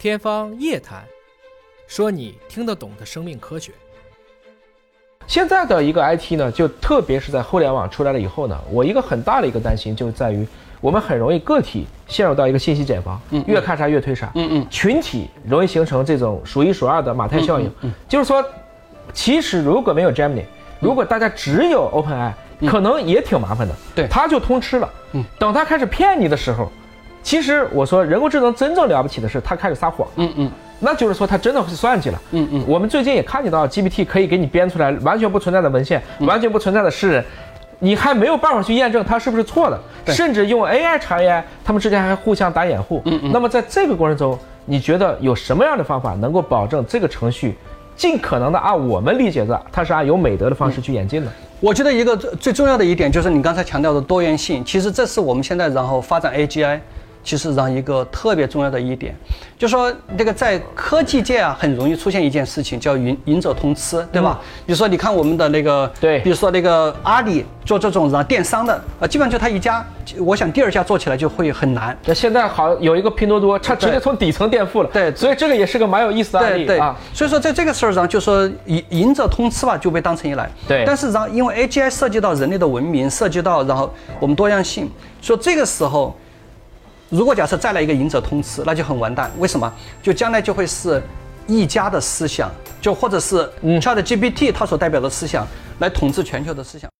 天方夜谭，说你听得懂的生命科学。现在的一个 IT 呢，就特别是在互联网出来了以后呢，我一个很大的一个担心就在于，我们很容易个体陷入到一个信息茧房，嗯越看啥越推啥，嗯嗯群体容易形成这种数一数二的马太效应。嗯嗯就是说，其实如果没有 Gemini，如果大家只有 OpenAI，、可能也挺麻烦的。嗯对他就通吃了。嗯等他开始骗你的时候，其实我说人工智能真正了不起的是它开始撒谎。嗯嗯那就是说，它真的是算计了。嗯嗯我们最近也看见到 GPT 可以给你编出来完全不存在的文献，嗯完全不存在的诗人，你还没有办法去验证它是不是错的，对甚至用 AI 查 AI，他们之间还互相打掩护。嗯嗯那么在这个过程中，你觉得有什么样的方法能够保证这个程序尽可能的按我们理解的，它是按有美德的方式去演进的？我觉得一个最最重要的一点就是你刚才强调的多元性，其实这是我们现在然后发展 AGI，其实让一个特别重要的一点，就说这个在科技界啊，很容易出现一件事情叫赢赢者通吃，对吧？比如说你看我们的那个，对比如说那个阿里做这种然后电商的，呃，基本上就他一家，我想第二家做起来就会很难。那现在好有一个拼多多，它直接从底层垫付了。对所以这个也是个蛮有意思的案对对例啊。所以说在这个事儿上，就说赢赢者通吃吧，就被当成一来。对但是然后因为 AGI 涉及到人类的文明，涉及到然后我们多样性，所以这个时候，如果假设再来一个赢者通吃，那就很完蛋。为什么？就将来就会是一家的思想，就或者是 Chat GPT 它所代表的思想来统治全球的思想。